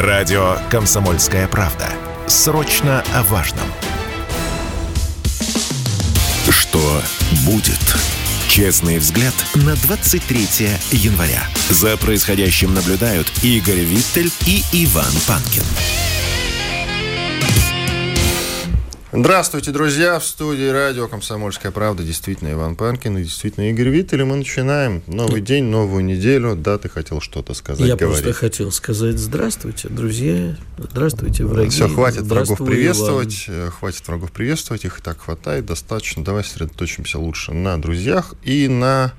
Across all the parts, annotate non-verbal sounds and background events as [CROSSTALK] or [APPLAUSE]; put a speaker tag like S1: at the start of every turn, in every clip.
S1: Радио «Комсомольская правда». Срочно о важном. Что будет? Честный взгляд на 23 января. За происходящим наблюдают Игорь Виттель и Иван Панкин.
S2: Здравствуйте, друзья! В студии радио «Комсомольская правда» действительно Иван Панкин и действительно Игорь Виттель. И мы начинаем новый день, новую неделю. Да, ты хотел что-то сказать,
S3: Я
S2: говорить.
S3: просто хотел сказать здравствуйте, друзья, здравствуйте, враги.
S2: Все, хватит врагов приветствовать, э, хватит врагов приветствовать, их и так хватает, достаточно. Давай сосредоточимся лучше на друзьях и на...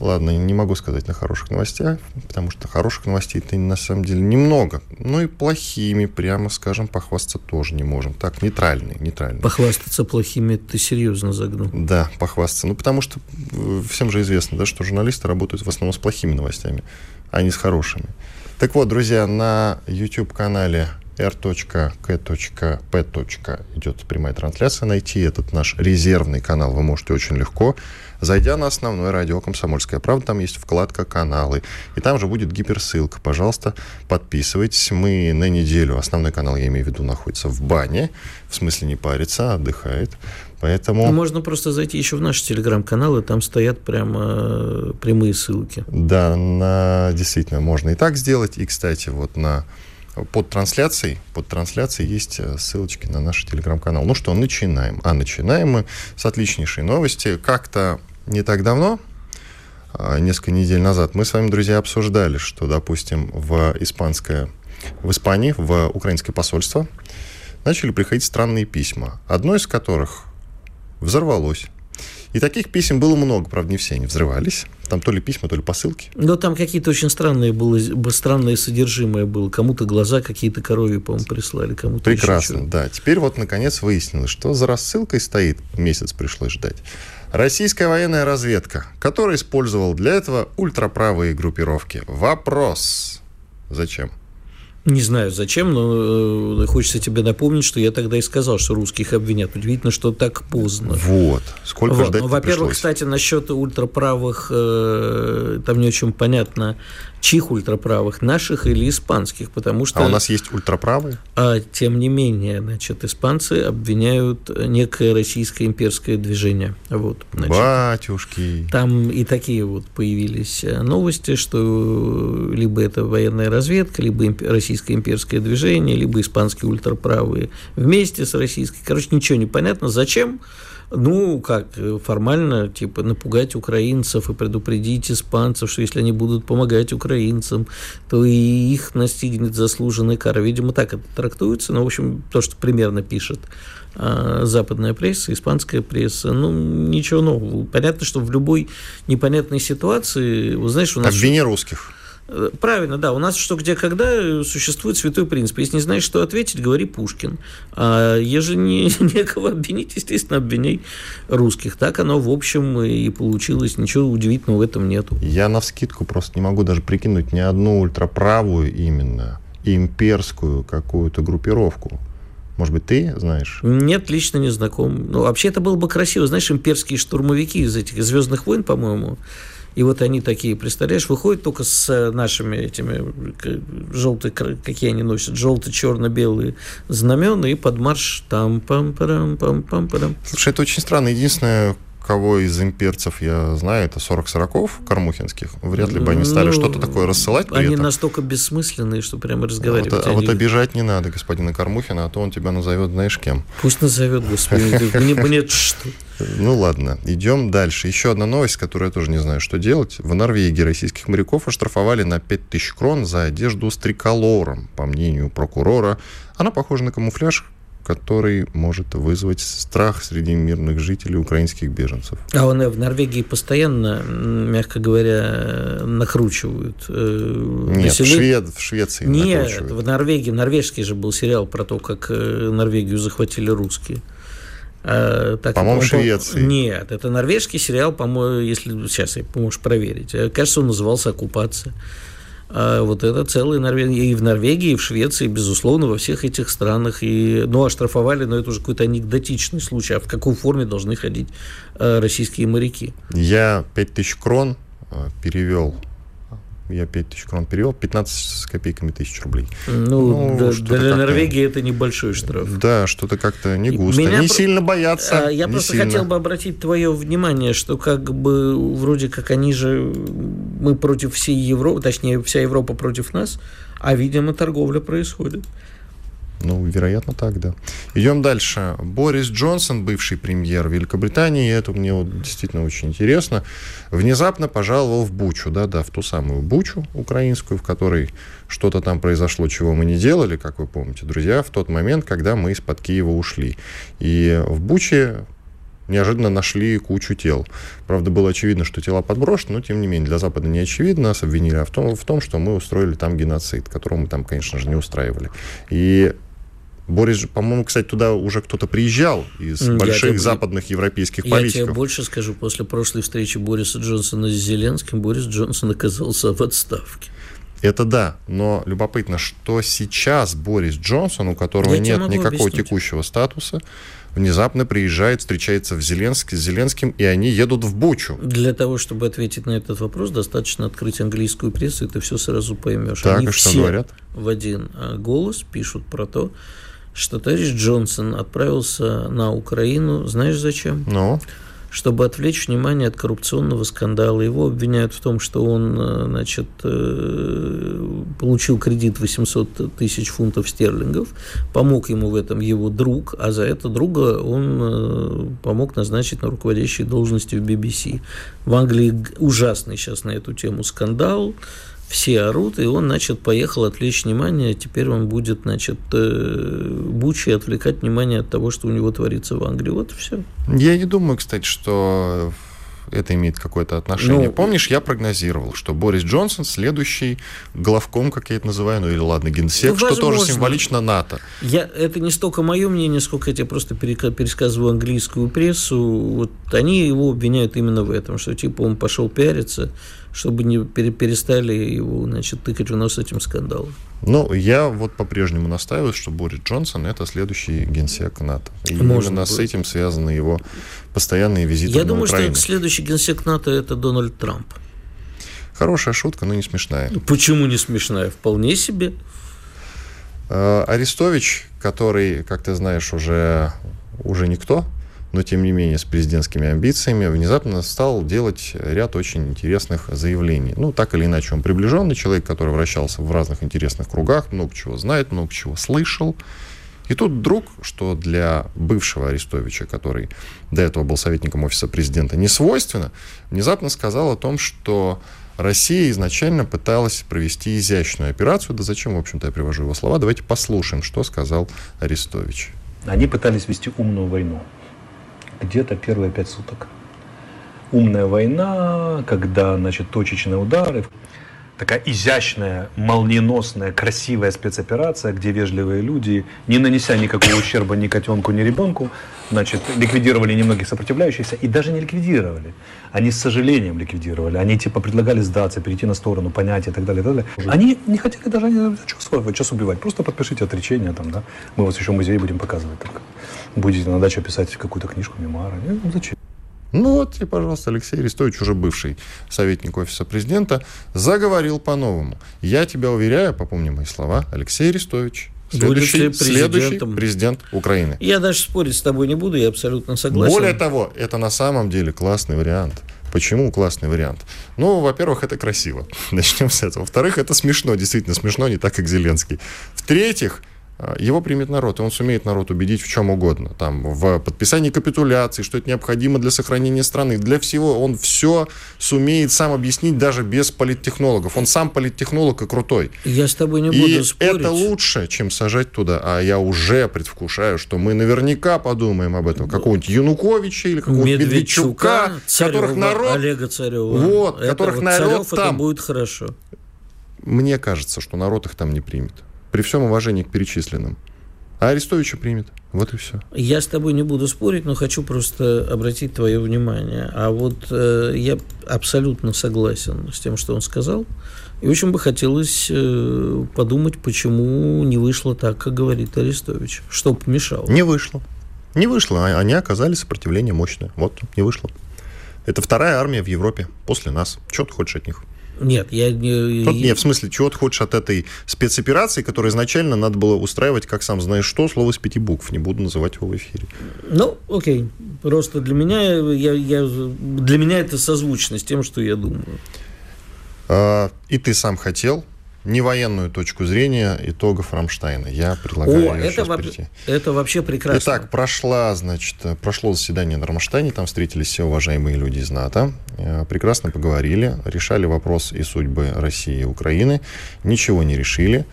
S2: Ладно, не могу сказать на хороших новостях, потому что хороших новостей-то на самом деле немного. Ну и плохими, прямо скажем, похвастаться тоже не можем. Так, нейтральные, нейтральные.
S3: Похвастаться плохими ты серьезно загнул.
S2: Да, похвастаться. Ну, потому что э, всем же известно, да, что журналисты работают в основном с плохими новостями, а не с хорошими. Так вот, друзья, на YouTube-канале r.k.p. идет прямая трансляция. Найти этот наш резервный канал вы можете очень легко. Зайдя на основное радио «Комсомольская правда», там есть вкладка «Каналы», и там же будет гиперссылка. Пожалуйста, подписывайтесь. Мы на неделю, основной канал, я имею в виду, находится в бане, в смысле не парится, а отдыхает. Поэтому...
S3: Ну, можно просто зайти еще в наши телеграм-каналы, там стоят прямо э, прямые ссылки.
S2: Да, на, действительно, можно и так сделать. И, кстати, вот на под трансляцией, под трансляцией есть э, ссылочки на наш телеграм-канал. Ну что, начинаем. А начинаем мы с отличнейшей новости. Как-то не так давно, а, несколько недель назад, мы с вами, друзья, обсуждали, что, допустим, в испанское, в Испании, в украинское посольство начали приходить странные письма, одно из которых взорвалось. И таких писем было много, правда, не все они взрывались. Там то ли письма, то ли посылки.
S3: Но там какие-то очень странные было, странное содержимое было. Кому-то глаза какие-то коровьи, по-моему, прислали, кому-то
S2: Прекрасно, да. Теперь вот, наконец, выяснилось, что за рассылкой стоит, месяц пришлось ждать, российская военная разведка, которая использовала для этого ультраправые группировки. Вопрос. Зачем?
S3: Не знаю зачем, но э, хочется тебе напомнить, что я тогда и сказал, что русских обвинят. Удивительно, что так поздно.
S2: Вот. Сколько
S3: вот.
S2: ждать
S3: ну, Во-первых,
S2: пришлось?
S3: кстати, насчет ультраправых, э, там не очень понятно, чьих ультраправых, наших или испанских, потому что...
S2: А у нас есть ультраправые?
S3: А, тем не менее, значит, испанцы обвиняют некое российское имперское движение. Вот, значит,
S2: Батюшки.
S3: там и такие вот появились э, новости, что либо это военная разведка, либо имп- российское имперское движение, либо испанские ультраправые вместе с российской. Короче, ничего не понятно. Зачем? Ну, как, э, формально, типа, напугать украинцев и предупредить испанцев, что если они будут помогать украинцам, то и их настигнет заслуженная кара. Видимо, так это трактуется, но, в общем, то, что примерно пишет а, западная пресса, испанская пресса, ну, ничего нового. Понятно, что в любой непонятной ситуации, вы знаешь, у нас...
S2: Обвини русских.
S3: Э, Правильно, да. У нас что, где, когда существует святой принцип. Если не знаешь, что ответить, говори Пушкин. А ежели не, [LAUGHS] некого обвинить, естественно, обвиняй русских. Так оно, в общем, и получилось. Ничего удивительного в этом нету.
S2: Я на вскидку просто не могу даже прикинуть ни одну ультраправую именно имперскую какую-то группировку. Может быть, ты знаешь?
S3: Нет, лично не знаком. Ну, вообще, это было бы красиво. Знаешь, имперские штурмовики из этих «Звездных войн», по-моему, и вот они такие, представляешь, выходят только с нашими этими желтые, какие они носят, желто-черно-белые знамена и под марш там пам парам пам пам парам
S2: Слушай, это очень странно. Единственное, кого из имперцев я знаю, это 40 сороков Кармухинских. Вряд ли бы они стали
S3: Ну,
S2: что-то такое рассылать при
S3: Они
S2: этом.
S3: настолько бессмысленные, что прямо
S2: А вот,
S3: разговаривать.
S2: а вот обижать не надо господина Кармухина, а то он тебя назовет знаешь кем.
S3: Пусть назовет, господи, [LAUGHS] мне нет что.
S2: Ну ладно, идем дальше. Еще одна новость, которую я тоже не знаю, что делать. В Норвегии российских моряков оштрафовали на 5000 крон за одежду с триколором. По мнению прокурора, она похожа на камуфляж, который может вызвать страх среди мирных жителей украинских беженцев.
S3: А он в Норвегии постоянно, мягко говоря, накручивают. э,
S2: Нет, в,
S3: население.
S2: Швед, в Швеции
S3: Нет, в Норвегии, норвежский же был сериал про то, как э, Норвегию захватили русские. А, так,
S2: По-моему,
S3: он,
S2: Швеции.
S3: Нет, это норвежский сериал, по-моему, если сейчас я можешь проверить. Э, Кажется, он назывался «Оккупация». А вот это целая Норвегия. И в Норвегии, и в Швеции, безусловно, во всех этих странах. И, ну, оштрафовали, но это уже какой-то анекдотичный случай. А в какой форме должны ходить э, российские моряки?
S2: Я 5000 крон э, перевел я 5 тысяч крон перевел, 15 с копейками тысяч рублей.
S3: Ну, ну да, для Норвегии это небольшой штраф.
S2: Да, что-то как-то не густо. Меня не про... сильно боятся.
S3: А, я просто
S2: сильно.
S3: хотел бы обратить твое внимание, что как бы вроде как они же, мы против всей Европы, точнее, вся Европа против нас, а, видимо, торговля происходит.
S2: Ну, вероятно, так, да. Идем дальше. Борис Джонсон, бывший премьер Великобритании, это мне вот действительно очень интересно, внезапно пожаловал в Бучу, да-да, в ту самую Бучу украинскую, в которой что-то там произошло, чего мы не делали, как вы помните, друзья, в тот момент, когда мы из-под Киева ушли. И в Буче неожиданно нашли кучу тел. Правда, было очевидно, что тела подброшены, но, тем не менее, для Запада не очевидно. Нас обвинили в том, в том, что мы устроили там геноцид, которого мы там, конечно же, не устраивали. И Борис, по-моему, кстати, туда уже кто-то приезжал из я больших тебе, западных европейских я политиков.
S3: Я тебе больше скажу, после прошлой встречи Бориса Джонсона с Зеленским, Борис Джонсон оказался в отставке.
S2: Это да, но любопытно, что сейчас Борис Джонсон, у которого я нет никакого объяснить. текущего статуса, внезапно приезжает, встречается в Зеленск, с Зеленским, и они едут в Бучу.
S3: Для того, чтобы ответить на этот вопрос, достаточно открыть английскую прессу, и ты все сразу поймешь.
S2: Так, они и что говорят?
S3: в один а, голос пишут про то, что товарищ Джонсон отправился на Украину, знаешь зачем?
S2: Ну?
S3: Чтобы отвлечь внимание от коррупционного скандала. Его обвиняют в том, что он э, значит, э, получил кредит 800 тысяч фунтов стерлингов, помог ему в этом его друг, а за это друга он э, помог назначить на руководящей должности в BBC. В Англии ужасный сейчас на эту тему скандал все орут, и он, значит, поехал отвлечь внимание, теперь он будет, значит, э, Бучи отвлекать внимание от того, что у него творится в Англии. Вот и все.
S2: Я не думаю, кстати, что это имеет какое-то отношение. Ну, Помнишь, я прогнозировал, что Борис Джонсон следующий главком, как я это называю, ну или ладно, генсек, ну, что тоже символично НАТО.
S3: Я, это не столько мое мнение, сколько я тебе просто пересказываю английскую прессу. Вот они его обвиняют именно в этом, что типа он пошел пиариться, чтобы не перестали его, значит, тыкать в нос этим скандалом.
S2: Ну, я вот по-прежнему настаиваю, что Борис Джонсон это следующий генсек НАТО. И Может именно быть. с этим связаны его постоянные визиты
S3: Я
S2: на
S3: думаю,
S2: Украину.
S3: что следующий генсек НАТО это Дональд Трамп.
S2: Хорошая шутка, но не смешная.
S3: Почему не смешная? Вполне себе.
S2: Э, Арестович, который, как ты знаешь, уже, уже никто, но тем не менее с президентскими амбициями, внезапно стал делать ряд очень интересных заявлений. Ну, так или иначе, он приближенный человек, который вращался в разных интересных кругах, много чего знает, много чего слышал. И тут вдруг, что для бывшего Арестовича, который до этого был советником офиса президента, не свойственно, внезапно сказал о том, что Россия изначально пыталась провести изящную операцию. Да зачем, в общем-то, я привожу его слова? Давайте послушаем, что сказал Арестович.
S4: Они пытались вести умную войну где-то первые пять суток. Умная война, когда, значит, точечные удары, такая изящная, молниеносная, красивая спецоперация, где вежливые люди, не нанеся никакого ущерба ни котенку, ни ребенку, значит, ликвидировали немногих сопротивляющихся и даже не ликвидировали. Они с сожалением ликвидировали. Они типа предлагали сдаться, перейти на сторону, понять и так далее, и так далее. Они не хотели даже чувствовать, час убивать. Просто подпишите отречение там, да. Мы вас еще в музее будем показывать. Так. Будете на даче писать какую-то книжку, мемуары. Ну, зачем?
S2: Ну вот, и, пожалуйста, Алексей Арестович, уже бывший советник офиса президента, заговорил по-новому. Я тебя уверяю, попомни мои слова, Алексей Арестович, Следующий, следующий президент Украины.
S3: Я даже спорить с тобой не буду, я абсолютно согласен.
S2: Более того, это на самом деле классный вариант. Почему классный вариант? Ну, во-первых, это красиво. [LAUGHS] Начнем с этого. Во-вторых, это смешно, действительно смешно, не так, как Зеленский. В-третьих, его примет народ, и он сумеет народ убедить в чем угодно. Там, в подписании капитуляции, что это необходимо для сохранения страны. Для всего он все сумеет сам объяснить даже без политтехнологов. Он сам политтехнолог и крутой.
S3: Я с тобой не буду и спорить.
S2: это лучше, чем сажать туда. А я уже предвкушаю, что мы наверняка подумаем об этом. Какого-нибудь Януковича или какого-нибудь Медведчука,
S3: Царева, которых народ... Олега Царева.
S2: Вот, это которых вот народ
S3: Царев, там... Будет хорошо.
S2: Мне кажется, что народ их там не примет при всем уважении к перечисленным. А Арестовича примет. Вот и все.
S3: Я с тобой не буду спорить, но хочу просто обратить твое внимание. А вот э, я абсолютно согласен с тем, что он сказал. И очень бы хотелось э, подумать, почему не вышло так, как говорит Арестович. Что помешало?
S2: Не вышло. Не вышло. А они оказали сопротивление мощное. Вот, не вышло. Это вторая армия в Европе после нас. Что ты хочешь от них?
S3: Нет, я не...
S2: Тут, нет, в смысле, чего ты хочешь от этой спецоперации, которую изначально надо было устраивать, как сам знаешь что, слово из пяти букв, не буду называть его в эфире.
S3: Ну, окей. Просто для меня, я, я, для меня это созвучно с тем, что я думаю.
S2: А, и ты сам хотел не военную точку зрения итогов Рамштайна. Я предлагаю
S3: О, это, во-
S2: прийти.
S3: это вообще прекрасно.
S2: Итак, прошла, значит, прошло заседание на Рамштайне, там встретились все уважаемые люди из НАТО, э, прекрасно поговорили, решали вопрос и судьбы России и Украины, ничего не решили,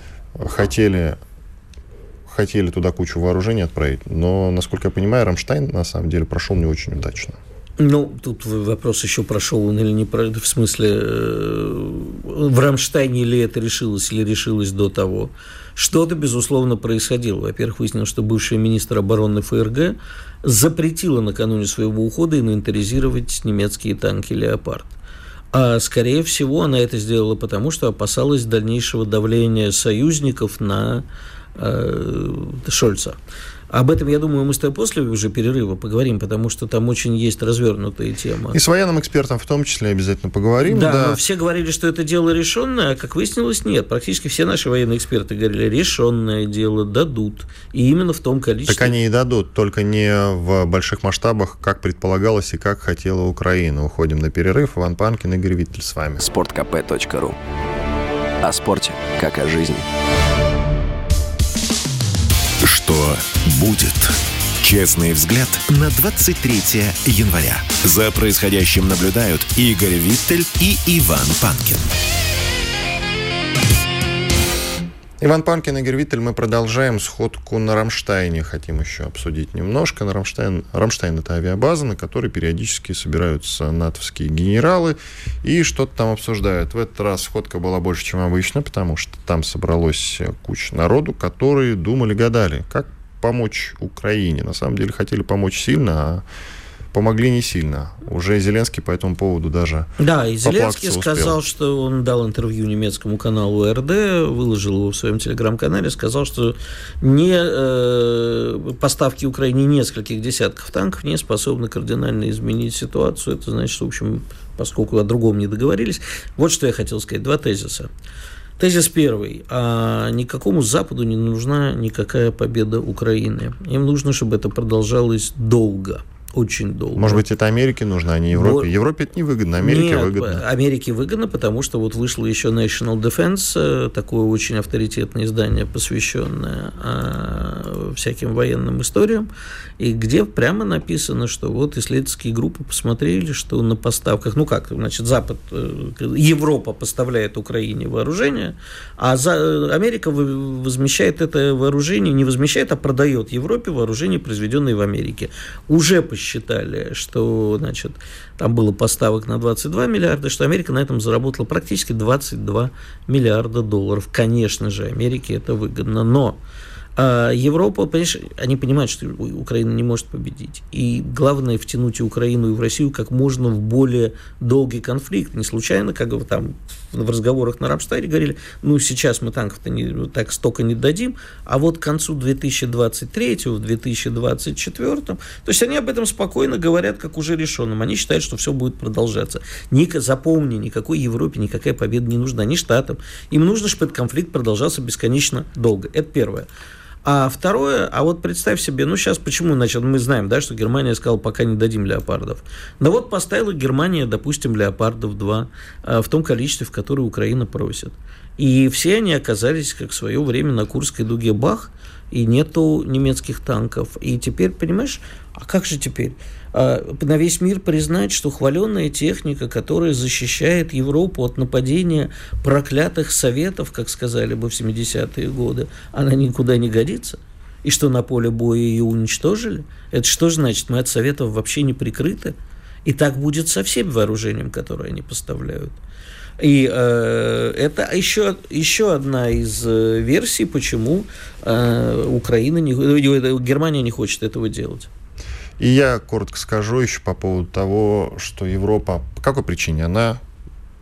S2: хотели хотели туда кучу вооружений отправить, но, насколько я понимаю, Рамштайн на самом деле прошел не очень удачно.
S3: Ну, тут вопрос еще прошел он или не про, в смысле э, в Рамштайне или это решилось, или решилось до того. Что-то, безусловно, происходило. Во-первых, выяснилось, что бывший министр обороны ФРГ запретила накануне своего ухода инвентаризировать немецкие танки «Леопард». А, скорее всего, она это сделала потому, что опасалась дальнейшего давления союзников на э, Шольца. Об этом, я думаю, мы с тобой после уже перерыва поговорим, потому что там очень есть развернутая тема.
S2: И с военным экспертом в том числе обязательно поговорим.
S3: Да,
S2: да.
S3: но все говорили, что это дело решенное, а как выяснилось, нет. Практически все наши военные эксперты говорили, решенное дело дадут. И именно в том количестве.
S2: Так они и дадут, только не в больших масштабах, как предполагалось и как хотела Украина. Уходим на перерыв. Иван Панкин, Игорь Виттель с вами.
S5: sportkp.ru О спорте, как о жизни.
S1: Что будет? Честный взгляд на 23 января. За происходящим наблюдают Игорь Виттель и Иван Панкин.
S2: Иван Панкин, Игорь Виттель, мы продолжаем сходку на Рамштайне. Хотим еще обсудить немножко. На Рамштайн, Рамштайн – это авиабаза, на которой периодически собираются натовские генералы и что-то там обсуждают. В этот раз сходка была больше, чем обычно, потому что там собралось куча народу, которые думали-гадали, как помочь Украине. На самом деле хотели помочь сильно, а помогли не сильно. Уже Зеленский по этому поводу даже
S3: Да, и Зеленский сказал,
S2: успел.
S3: что он дал интервью немецкому каналу РД, выложил его в своем телеграм-канале, сказал, что не, э, поставки Украине нескольких десятков танков не способны кардинально изменить ситуацию. Это значит, что, в общем, поскольку о другом не договорились. Вот что я хотел сказать. Два тезиса. Тезис первый. А никакому Западу не нужна никакая победа Украины. Им нужно, чтобы это продолжалось долго. Очень долго.
S2: Может быть, это Америке нужно, а не Европе.
S3: Вот.
S2: Европе это невыгодно, Америке
S3: Нет,
S2: выгодно.
S3: Америке выгодно, потому что вот вышло еще National Defense, э, такое очень авторитетное издание, посвященное э, всяким военным историям, и где прямо написано, что вот исследовательские группы посмотрели, что на поставках, ну как, значит, Запад, э, Европа поставляет Украине вооружение, а за, Америка возмещает это вооружение, не возмещает, а продает Европе вооружение, произведенное в Америке. Уже посчитали, что, значит, там было поставок на 22 миллиарда, что Америка на этом заработала практически 22 миллиарда долларов. Конечно же, Америке это выгодно, но а Европа, понимаешь, они понимают, что Украина не может победить. И главное втянуть и Украину, и в Россию как можно в более долгий конфликт. Не случайно, как бы там в разговорах на Рамштайне говорили, ну, сейчас мы танков-то не, так столько не дадим, а вот к концу 2023 в 2024 то есть они об этом спокойно говорят, как уже решенным. Они считают, что все будет продолжаться. Ник, запомни, никакой Европе никакая победа не нужна, ни Штатам. Им нужно, чтобы этот конфликт продолжался бесконечно долго. Это первое. А второе, а вот представь себе, ну сейчас почему, значит, мы знаем, да, что Германия сказала, пока не дадим леопардов. Но вот поставила Германия, допустим, леопардов 2 а, в том количестве, в которое Украина просит. И все они оказались, как в свое время, на Курской дуге бах, и нету немецких танков. И теперь, понимаешь, а как же теперь? А, На весь мир признать, что хваленная техника, которая защищает Европу от нападения проклятых советов, как сказали бы в 70-е годы, она никуда не годится? И что на поле боя ее уничтожили? Это что значит? Мы от советов вообще не прикрыты? И так будет со всем вооружением, которое они поставляют. И э, это еще, еще одна из э, версий, почему э, Украина не, э, Германия не хочет этого делать.
S2: И я коротко скажу еще по поводу того, что Европа, по какой причине она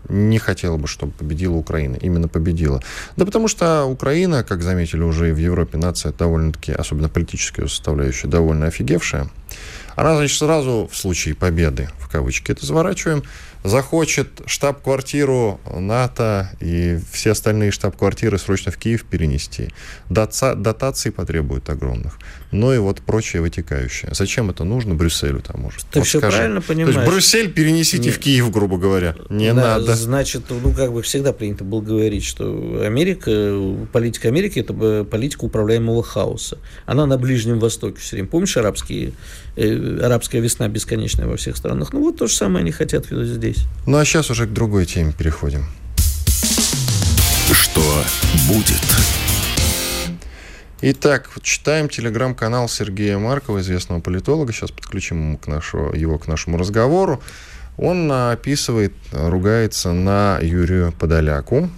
S2: не хотела бы, чтобы победила Украина. Именно победила. Да потому что Украина, как заметили уже и в Европе, нация довольно-таки, особенно политическая составляющая, довольно офигевшая. Она, значит, сразу в случае победы, в кавычки это заворачиваем, захочет штаб-квартиру НАТО и все остальные штаб-квартиры срочно в Киев перенести. Доца, дотаций потребует огромных. Ну и вот прочее вытекающее. Зачем это нужно Брюсселю тому же?
S3: Ты
S2: вот
S3: все
S2: скажи.
S3: правильно понимаешь.
S2: То есть Брюссель перенесите
S3: Нет.
S2: в Киев, грубо говоря. Не
S3: Да,
S2: надо.
S3: Значит, ну, как бы всегда принято было говорить, что Америка, политика Америки – это бы политика управляемого хаоса. Она на Ближнем Востоке все время. Помнишь арабские, э, арабская весна бесконечная во всех странах? Ну, вот то же самое они хотят видеть здесь.
S2: Ну а сейчас уже к другой теме переходим.
S1: Что будет?
S2: Итак, вот читаем телеграм-канал Сергея Маркова, известного политолога. Сейчас подключим ему к нашу, его к нашему разговору. Он описывает, ругается на Юрию Подоляку.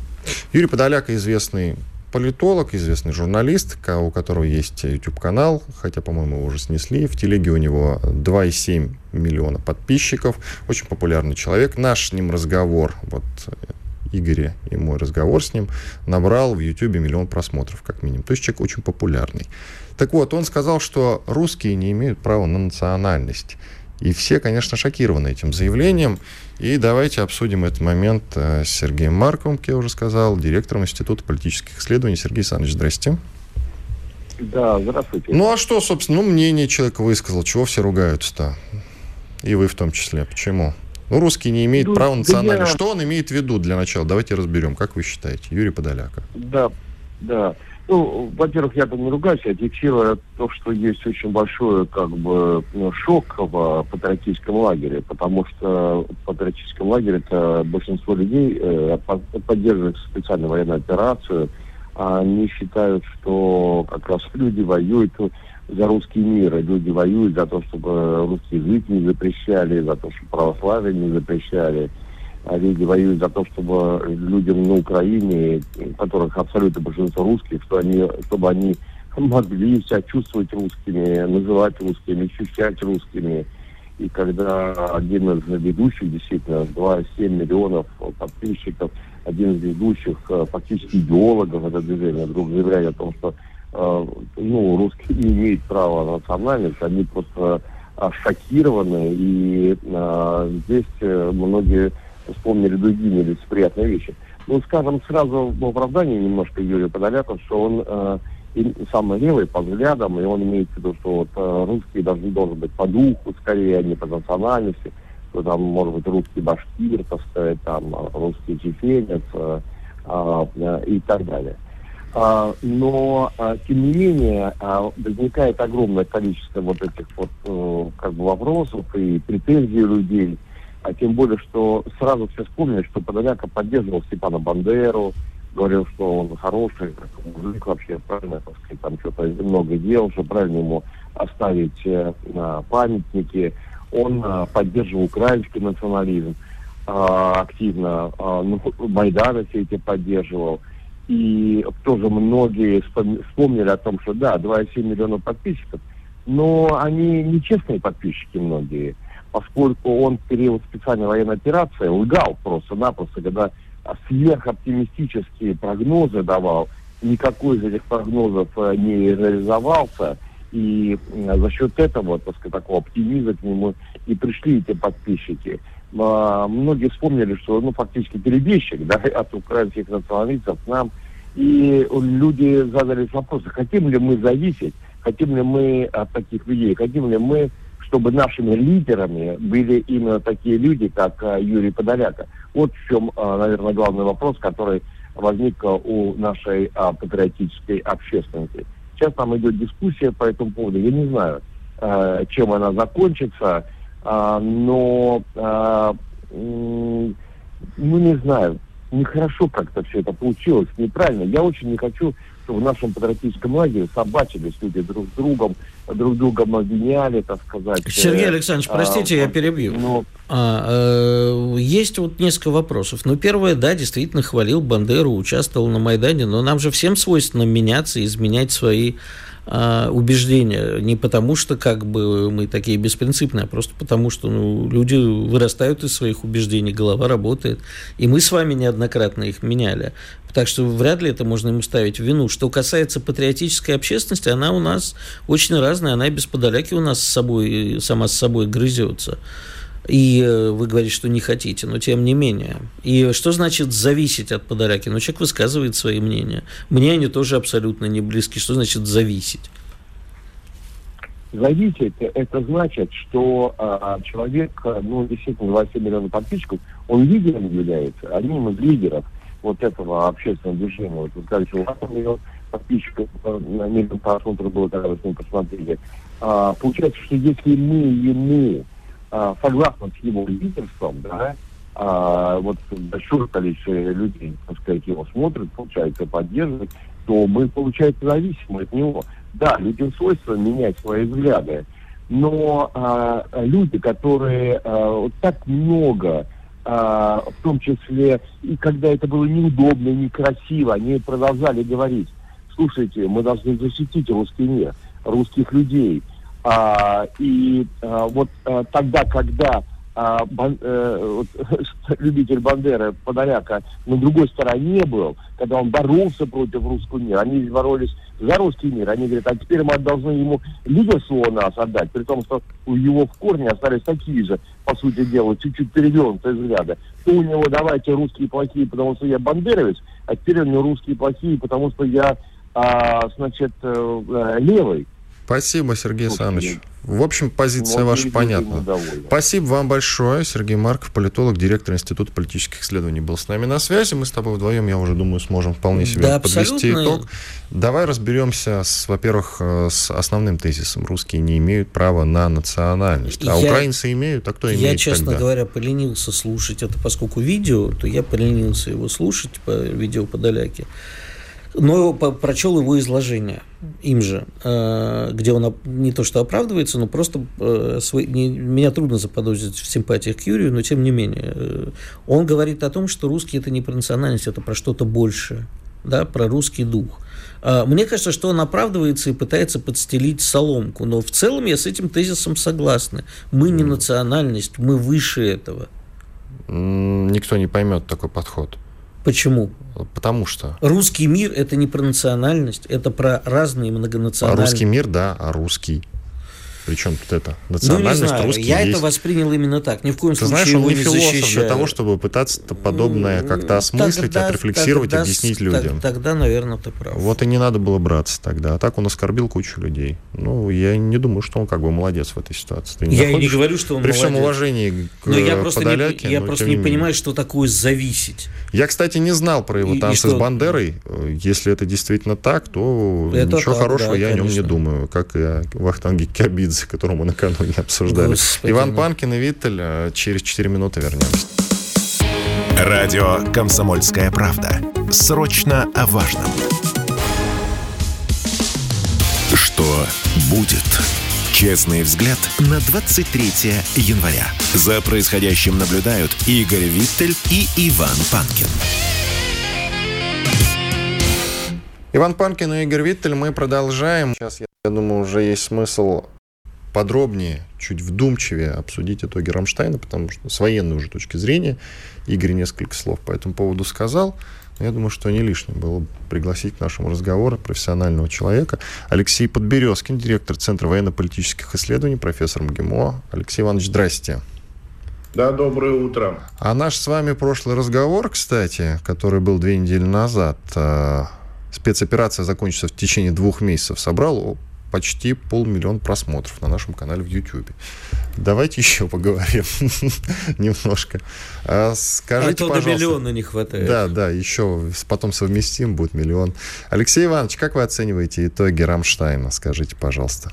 S2: Юрий Подоляк известный политолог, известный журналист, у которого есть YouTube-канал, хотя, по-моему, его уже снесли. В телеге у него 2,7 миллиона подписчиков. Очень популярный человек. Наш с ним разговор, вот Игоря и мой разговор с ним набрал в YouTube миллион просмотров, как минимум. То есть человек очень популярный. Так вот, он сказал, что русские не имеют права на национальность. И все, конечно, шокированы этим заявлением. И давайте обсудим этот момент э, с Сергеем Марковым, как я уже сказал, директором Института политических исследований. Сергей Александрович, здрасте.
S6: Да, здравствуйте.
S2: Ну а что, собственно, ну мнение человек высказал, чего все ругаются-то? И вы в том числе. Почему? Ну, русский не имеет
S6: Ну,
S2: права
S6: да
S2: национальности.
S6: я-
S2: Что он имеет в виду для начала? Давайте разберем. Как вы считаете? Юрий Подоляка.
S6: Да, да. Ну, во-первых, я там не ругаюсь, я фиксирую то, что есть очень большой как бы ну, шок в патриотическом лагере, потому что в патриотическом лагере это большинство людей э, по- поддерживает специальную военную операцию, они считают, что как раз люди воюют за русский мир, люди воюют за то, чтобы русский язык не запрещали, за то, чтобы православие не запрещали. А люди воюют за то, чтобы людям на Украине, которых абсолютно большинство русских, что они, чтобы они могли себя чувствовать русскими, называть русскими, ощущать русскими. И когда один из ведущих, действительно, 2,7 миллионов подписчиков, один из ведущих, э, фактически идеологов этого движения, вдруг заявляет о том, что э, ну, русские не имеют права на национальность, они просто э, шокированы, и э, здесь многие вспомнили другие нелицеприятные вещи. Ну, скажем, сразу в оправдании немножко Юрия Подоляка, что он э, и самый левый по взглядам, и он имеет в виду, что вот э, русский должен, должен быть по духу скорее, а не по национальности, что там может быть русский башкир, так сказать, там э, русский чеченец э, э, и так далее. А, но, а, тем не менее, а, возникает огромное количество вот этих вот э, как бы вопросов и претензий людей, а тем более, что сразу все вспомнили, что Подоляка поддерживал Степана Бандеру, говорил, что он хороший мужик вообще, правильно, так сказать, там что-то много делал, что правильно ему оставить э, памятники. Он э, поддерживал украинский национализм э, активно, э, ну, Майданы все эти поддерживал. И тоже многие вспом- вспомнили о том, что да, 2,7 миллиона подписчиков, но они нечестные подписчики многие, поскольку он в период специальной военной операции лгал просто-напросто, когда сверхоптимистические прогнозы давал, никакой из этих прогнозов э, не реализовался, и за счет этого, так сказать, такого оптимизма к нему и пришли эти подписчики. А, Многие вспомнили, что ну, фактически перебежчик да, [LAUGHS] от украинских националистов к нам. И люди задались вопросом, хотим ли мы зависеть, хотим ли мы от таких людей, хотим ли мы, чтобы нашими лидерами были именно такие люди, как а, Юрий Подоляка. Вот в чем, а, наверное, главный вопрос, который возник а, у нашей патриотической общественности. Сейчас там идет дискуссия по этому поводу. Я не знаю, э, чем она закончится, но, ну, не знаю, нехорошо как-то все это получилось, неправильно. Я очень не хочу, чтобы в нашем патриотическом лагере собачились люди друг с другом, друг другом обвиняли, так сказать.
S3: Сергей
S6: Э,
S3: Александрович,
S6: а,
S3: простите, я
S6: вот,
S3: перебью.
S6: ну,
S3: А, э, есть вот несколько вопросов. Ну, первое, да, действительно хвалил Бандеру, участвовал на Майдане, но нам же всем свойственно меняться, изменять свои а, убеждения. Не потому, что как бы мы такие беспринципные, а просто потому, что ну, люди вырастают из своих убеждений, голова работает. И мы с вами неоднократно их меняли. Так что вряд ли это можно ему ставить в вину. Что касается патриотической общественности, она у нас очень разная, она без подоляки у нас с собой, сама с собой грызется. И э, вы говорите, что не хотите, но тем не менее. И что значит зависеть от Подоляки? Ну, человек высказывает свои мнения. Мне они тоже абсолютно не близки. Что значит зависеть?
S6: Зависеть – это значит, что а, человек, ну, действительно, 27 миллионов подписчиков, он лидером является, одним из лидеров вот этого общественного движения. Вот вы сказали, что 8 миллионов подписчиков э, на миллион просмотров было, когда вы с ним посмотрели. А, получается, что если мы ему а, согласно с его лидерством, да, а, вот большое количество людей, так сказать, его смотрят, получается, поддерживают, то мы, получается, зависимы от него. Да, людям свойственно менять свои взгляды, но а, люди, которые а, вот так много, а, в том числе, и когда это было неудобно, некрасиво, они продолжали говорить, слушайте, мы должны защитить русский мир, русских людей – а, и а, вот а, тогда, когда а, бан, э, вот, [LAUGHS] любитель Бандеры, Подоляка, на другой стороне был, когда он боролся против русского мира, они боролись за русский мир, они говорят, а теперь мы должны ему лидерство нас отдать, при том, что у его в корне остались такие же, по сути дела, чуть-чуть перевернутые взгляды. То у него давайте русские плохие, потому что я бандеровец, а теперь у него русские плохие, потому что я, а, значит, э, э левый.
S2: Спасибо, Сергей Александрович. В общем, позиция вот ваша понятна. Спасибо вам большое. Сергей Марков, политолог, директор Института политических исследований, был с нами на связи. Мы с тобой вдвоем, я уже думаю, сможем вполне себе да, подвести абсолютно. итог. Давай разберемся, с, во-первых, э, с основным тезисом. Русские не имеют права на национальность, а я, украинцы имеют, а кто имеет
S3: Я, честно
S2: тогда?
S3: говоря, поленился слушать это, поскольку видео, то я поленился его слушать по видео подаляки но прочел его изложение им же, э, где он не то что оправдывается, но просто э, свой, не, меня трудно заподозрить в симпатиях к Юрию, но тем не менее. Э, он говорит о том, что русский это не про национальность, это про что-то большее, да, про русский дух. Мне кажется, что он оправдывается и пытается подстелить соломку, но в целом я с этим тезисом согласна. Мы не национальность, мы выше этого.
S2: Никто не поймет такой подход.
S3: Почему?
S2: Потому что...
S3: Русский мир – это не про национальность, это про разные многонациональные...
S2: А русский мир, да, а русский – причем тут это? Национальность, ну, не знаю.
S3: русский Я есть. это воспринял именно так. Ни в коем
S2: Ты
S3: случае
S2: знаешь, он
S3: не
S2: философ защищаю. для того, чтобы пытаться подобное как-то осмыслить, тогда, отрефлексировать, тогда, объяснить людям.
S3: Тогда, наверное, ты прав.
S2: Вот и не надо было браться тогда. А так он оскорбил кучу людей. Ну, я не думаю, что он как бы молодец в этой ситуации.
S3: Ты не я не говорю, что он
S2: При
S3: молодец.
S2: всем уважении к но
S3: я просто
S2: Подоляке,
S3: не, я просто не понимаю, что такое зависеть.
S2: Я, кстати, не знал про его и, танцы и с Бандерой. Если это действительно так, то это ничего так, хорошего да, я конечно. о нем не думаю. Как и о Вахтанге Кябидзе, которому накануне мы [LAUGHS] не обсуждали. Господи, Иван ну... Панкин и Виттель. Э, через 4 минуты вернемся.
S1: Радио «Комсомольская правда». Срочно о важном. Что будет? Честный взгляд на 23 января. За происходящим наблюдают Игорь Виттель и Иван Панкин.
S2: Иван Панкин и Игорь Виттель. Мы продолжаем. Сейчас, я думаю, уже есть смысл подробнее, чуть вдумчивее обсудить итоги Рамштайна, потому что с военной уже точки зрения Игорь несколько слов по этому поводу сказал. Но я думаю, что не лишним было пригласить к нашему разговору профессионального человека. Алексей Подберезкин, директор Центра военно-политических исследований, профессор МГИМО. Алексей Иванович, здрасте.
S7: Да, доброе утро.
S2: А наш с вами прошлый разговор, кстати, который был две недели назад, э, спецоперация закончится в течение двух месяцев, собрал почти полмиллиона просмотров на нашем канале в YouTube. Давайте [LAUGHS] еще поговорим [LAUGHS] немножко. А скажите, а то пожалуйста,
S3: до миллиона не хватает.
S2: Да, да, еще потом совместим, будет миллион. Алексей Иванович, как вы оцениваете итоги Рамштайна? Скажите, пожалуйста.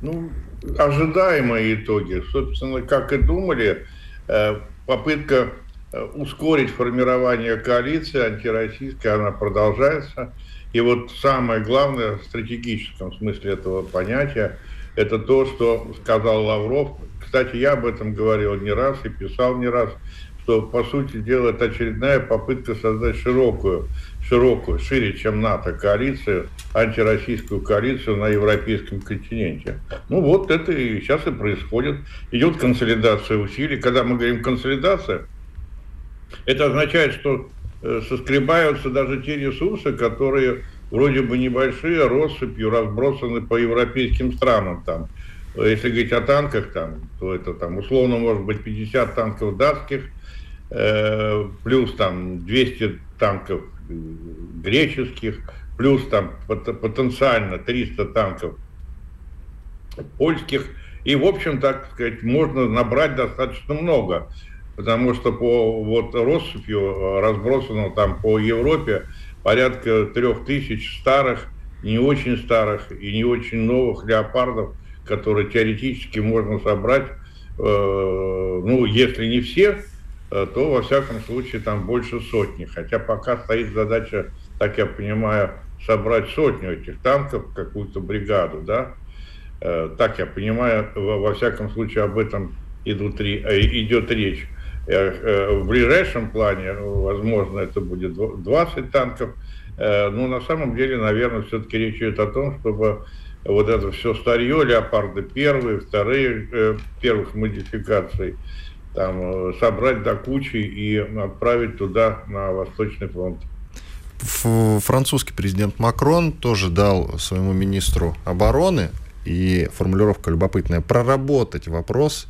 S7: Ну, ожидаемые итоги. Собственно, как и думали, э, попытка э, ускорить формирование коалиции антироссийской, она продолжается. И вот самое главное в стратегическом смысле этого понятия, это то, что сказал Лавров. Кстати, я об этом говорил не раз и писал не раз, что, по сути дела, это очередная попытка создать широкую, широкую, шире, чем НАТО, коалицию, антироссийскую коалицию на европейском континенте. Ну вот это и сейчас и происходит. Идет консолидация усилий. Когда мы говорим консолидация, это означает, что соскребаются даже те ресурсы, которые вроде бы небольшие, россыпью разбросаны по европейским странам. Там. Если говорить о танках, там, то это там условно может быть 50 танков датских, э, плюс там 200 танков э, греческих, плюс там потенциально 300 танков польских. И, в общем, так сказать, можно набрать достаточно много, потому что по вот россыпью э, разбросано там по Европе порядка трех тысяч старых, не очень старых и не очень новых леопардов, которые теоретически можно собрать, э, ну, если не все, э, то, во всяком случае, там больше сотни. Хотя пока стоит задача, так я понимаю, собрать сотню этих танков, какую-то бригаду, да, э, так я понимаю, во, во всяком случае, об этом идут, идет речь. В ближайшем плане, возможно, это будет 20 танков, но на самом деле, наверное, все-таки речь идет о том, чтобы вот это все старье, леопарды первые, вторые, первых модификаций, там, собрать до кучи и отправить туда, на Восточный фронт.
S2: Французский президент Макрон тоже дал своему министру обороны, и формулировка любопытная, проработать вопрос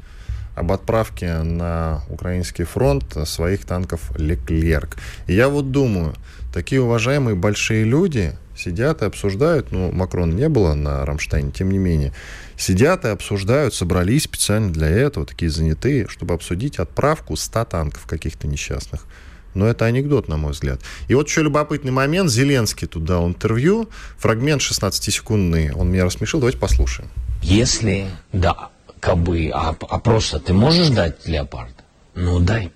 S2: об отправке на украинский фронт своих танков «Леклерк». И я вот думаю, такие уважаемые большие люди сидят и обсуждают, ну, Макрон не было на Рамштайне, тем не менее, сидят и обсуждают, собрались специально для этого, такие занятые, чтобы обсудить отправку 100 танков каких-то несчастных. Но это анекдот, на мой взгляд. И вот еще любопытный момент. Зеленский тут дал интервью. Фрагмент 16-секундный. Он меня рассмешил. Давайте послушаем.
S8: Если, да, кабы, а, а просто ты можешь дать леопард? Ну, дай.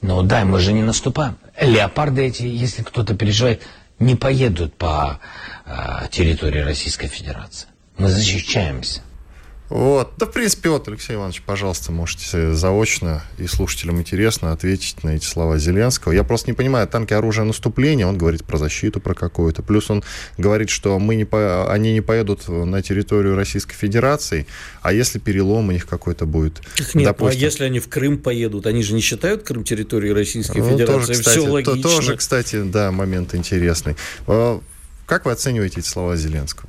S8: Ну, дай, мы же не наступаем. Леопарды эти, если кто-то переживает, не поедут по э, территории Российской Федерации. Мы защищаемся.
S2: Вот. Да, в принципе, вот, Алексей Иванович, пожалуйста, можете заочно и слушателям интересно ответить на эти слова Зеленского. Я просто не понимаю, танки оружие наступления, он говорит про защиту, про какую-то. Плюс он говорит, что мы не по... они не поедут на территорию Российской Федерации, а если перелом у них какой-то будет?
S3: Так нет, допустим... а если они в Крым поедут, они же не считают Крым территорией Российской ну, Федерации?
S2: Тоже, кстати, Все логично. То, тоже, кстати, да, момент интересный. А, как вы оцениваете эти слова Зеленского?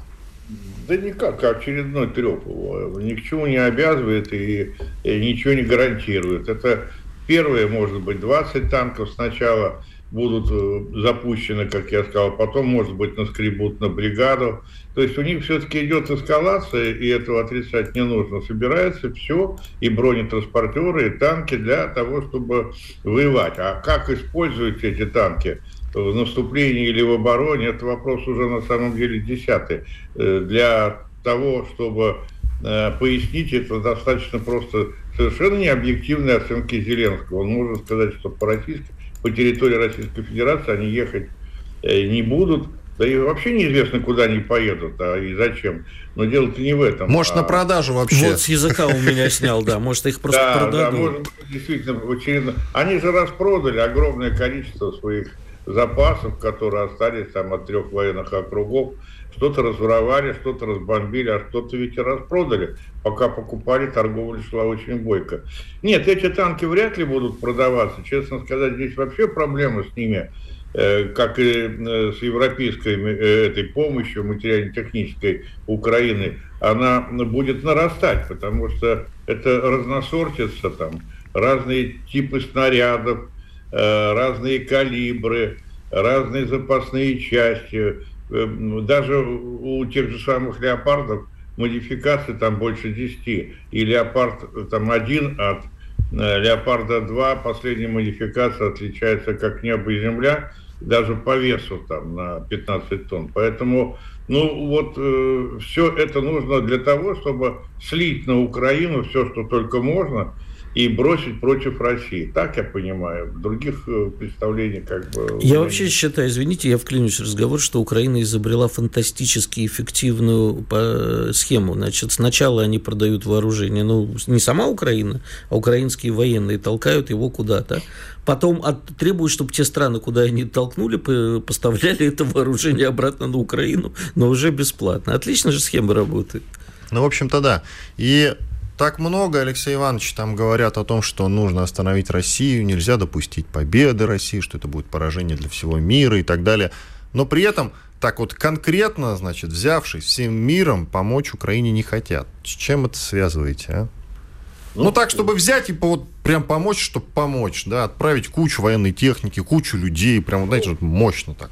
S7: Да никак, очередной треп его. Ни к чему не обязывает и, и ничего не гарантирует. Это первые, может быть, 20 танков сначала будут э, запущены, как я сказал, потом, может быть, наскребут на бригаду. То есть у них все-таки идет эскалация, и этого отрицать не нужно. Собирается все, и бронетранспортеры, и танки для того, чтобы воевать. А как используют эти танки? В наступлении или в обороне, это вопрос уже на самом деле десятый. Э, для того, чтобы э, пояснить, это достаточно просто совершенно необъективные оценки Зеленского. Он может сказать, что по, российской, по территории Российской Федерации они ехать э, не будут, да и вообще неизвестно, куда они поедут, а и зачем. Но дело-то не в этом.
S2: Может, а... на продажу вообще.
S3: Вот с языка у меня снял, да. Может, их просто продадут. Да,
S7: может быть, действительно, очевидно. Они же распродали огромное количество своих запасов, которые остались там от трех военных округов. Что-то разворовали, что-то разбомбили, а что-то ведь и распродали. Пока покупали, торговля шла очень бойко. Нет, эти танки вряд ли будут продаваться. Честно сказать, здесь вообще проблема с ними, э, как и э, с европейской э, этой помощью материально-технической Украины, она будет нарастать, потому что это разносортится там, разные типы снарядов, разные калибры, разные запасные части. Э, даже у тех же самых леопардов модификаций там больше 10. И леопард там один от э, леопарда 2, последняя модификация отличается как небо и земля, даже по весу там на 15 тонн. Поэтому, ну вот все это нужно для того, чтобы слить на Украину все, что только можно, и бросить против России. Так я понимаю. Других э, представлений как бы...
S3: Я вообще считаю, извините, я вклинюсь в разговор, что Украина изобрела фантастически эффективную схему. Значит, сначала они продают вооружение, ну, не сама Украина, а украинские военные толкают его куда-то. Потом от, требуют, чтобы те страны, куда они толкнули, поставляли это вооружение обратно на Украину, но уже бесплатно. Отлично же схема работает.
S2: Ну, в общем-то, да. И так много, Алексей Иванович, там говорят о том, что нужно остановить Россию, нельзя допустить победы России, что это будет поражение для всего мира и так далее. Но при этом так вот конкретно, значит, взявшись всем миром, помочь Украине не хотят. С чем это связываете, а? Ну, ну так, чтобы взять и вот прям помочь, чтобы помочь, да, отправить кучу военной техники, кучу людей, прям, знаете, мощно так.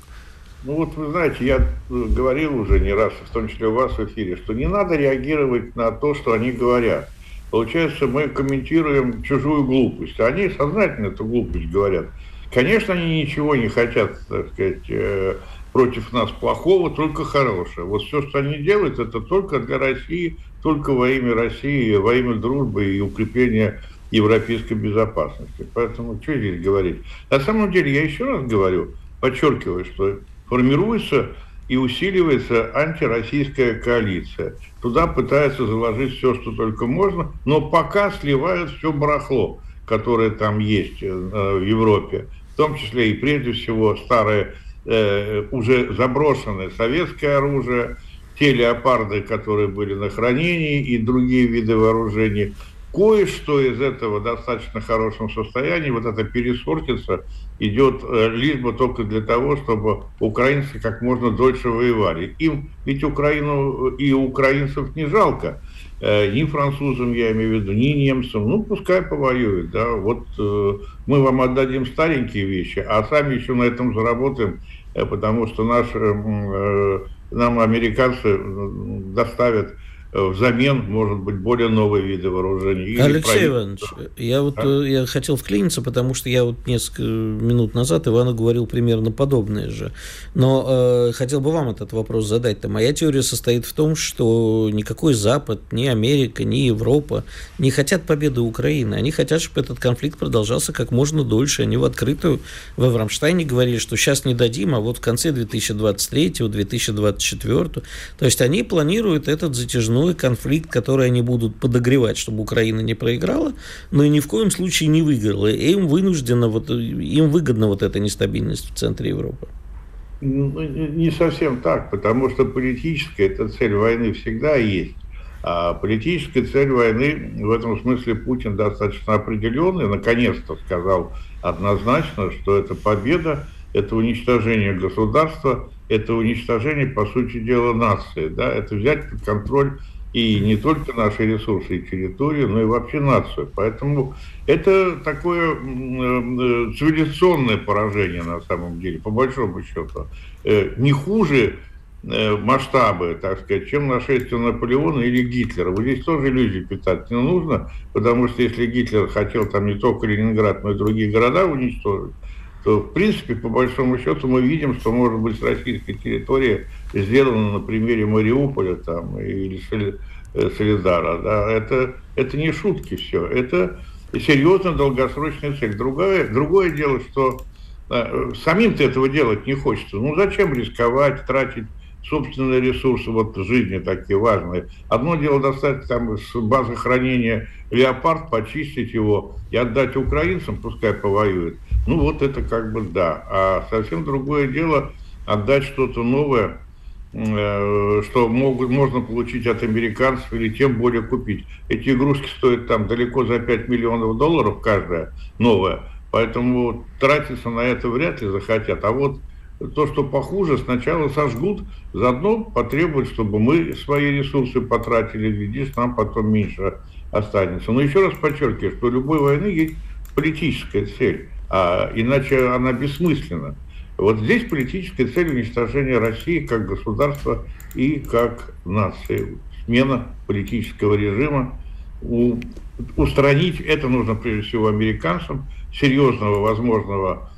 S7: Ну вот вы знаете, я говорил уже не раз, в том числе у вас в эфире, что не надо реагировать на то, что они говорят. Получается, мы комментируем чужую глупость, а они сознательно эту глупость говорят. Конечно, они ничего не хотят, так сказать, э, против нас плохого, только хорошего. Вот все, что они делают, это только для России, только во имя России, во имя дружбы и укрепления европейской безопасности. Поэтому что здесь говорить? На самом деле, я еще раз говорю, подчеркиваю, что формируется и усиливается антироссийская коалиция. Туда пытаются заложить все, что только можно, но пока сливают все барахло, которое там есть э, в Европе, в том числе и прежде всего старое, э, уже заброшенное советское оружие, те леопарды, которые были на хранении и другие виды вооружений – Кое-что из этого в достаточно хорошем состоянии, вот эта пересортица идет э, лишь бы только для того, чтобы украинцы как можно дольше воевали. Им ведь Украину и украинцев не жалко, э, ни французам, я имею в виду, ни немцам, ну пускай повоюют, да, вот э, мы вам отдадим старенькие вещи, а сами еще на этом заработаем, потому что наши, нам американцы доставят взамен, может быть, более новые виды вооружений.
S3: Алексей Иванович, я вот а? я хотел вклиниться, потому что я вот несколько минут назад Ивану говорил примерно подобное же. Но э, хотел бы вам этот вопрос задать. -то. Моя теория состоит в том, что никакой Запад, ни Америка, ни Европа не хотят победы Украины. Они хотят, чтобы этот конфликт продолжался как можно дольше. Они в открытую в Рамштайне говорили, что сейчас не дадим, а вот в конце 2023-2024. То есть они планируют этот затяжной новый конфликт, который они будут подогревать, чтобы Украина не проиграла, но и ни в коем случае не выиграла. И им вынуждена, вот, им выгодна вот эта нестабильность в центре Европы.
S7: Ну, не совсем так, потому что политическая эта цель войны всегда есть. А политическая цель войны, в этом смысле Путин достаточно определенный, наконец-то сказал однозначно, что это победа, это уничтожение государства, это уничтожение, по сути дела, нации. Да? Это взять под контроль и не только наши ресурсы и территорию, но и вообще нацию. Поэтому это такое э, цивилизационное поражение на самом деле, по большому счету. Э, не хуже э, масштабы, так сказать, чем нашествие Наполеона или Гитлера. Вот здесь тоже иллюзии питать не нужно, потому что если Гитлер хотел там не только Ленинград, но и другие города уничтожить, то, в принципе, по большому счету, мы видим, что, может быть, с российской территории сделано на примере Мариуполя там, или э, Солидара. Да, это, это не шутки все, это серьезная долгосрочная цель. Другое, другое дело, что э, самим-то этого делать не хочется. Ну, зачем рисковать, тратить собственные ресурсы вот жизни такие важные. Одно дело достать там с базы хранения леопард, почистить его и отдать украинцам, пускай повоюют. Ну вот это как бы да. А совсем другое дело отдать что-то новое, э, что могут, можно получить от американцев или тем более купить. Эти игрушки стоят там далеко за 5 миллионов долларов каждая новая, поэтому тратиться на это вряд ли захотят. А вот то, что похуже, сначала сожгут, заодно потребуют, чтобы мы свои ресурсы потратили, глядишь, нам потом меньше останется. Но еще раз подчеркиваю, что у любой войны есть политическая цель, а иначе она бессмысленна. Вот здесь политическая цель уничтожения России как государства и как нации. Смена политического режима, у, устранить, это нужно прежде всего американцам, серьезного возможного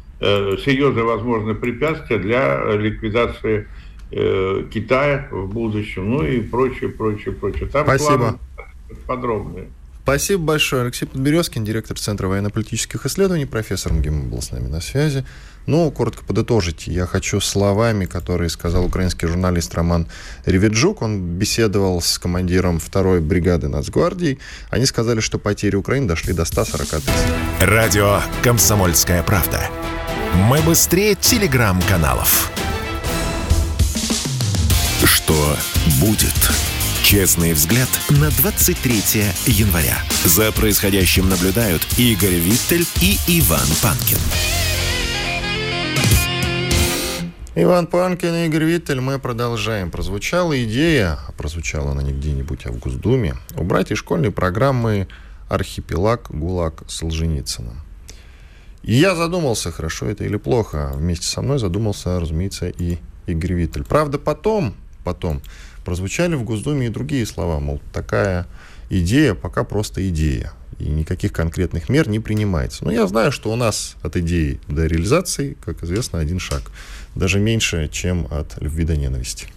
S7: серьезное возможное препятствие для ликвидации э, Китая в будущем, ну и прочее, прочее, прочее.
S2: Там Спасибо.
S7: подробные.
S2: Спасибо большое. Алексей Подберезкин, директор Центра военно-политических исследований, профессор МГИМО был с нами на связи. Ну, коротко подытожить, я хочу словами, которые сказал украинский журналист Роман Реведжук. Он беседовал с командиром второй бригады Нацгвардии. Они сказали, что потери Украины дошли до 140 тысяч.
S1: Радио «Комсомольская правда». Мы быстрее телеграм-каналов. Что будет? Честный взгляд на 23 января. За происходящим наблюдают Игорь Виттель и Иван Панкин.
S2: Иван Панкин и Игорь Виттель, мы продолжаем. Прозвучала идея, а прозвучала она не где-нибудь, а в Госдуме, убрать из школьной программы «Архипелаг ГУЛАГ Солженицына». И я задумался, хорошо это или плохо. Вместе со мной задумался, разумеется, и Игорь Виттель. Правда, потом, потом прозвучали в Госдуме и другие слова, мол, такая идея пока просто идея, и никаких конкретных мер не принимается. Но я знаю, что у нас от идеи до реализации, как известно, один шаг. Даже меньше, чем от любви до ненависти.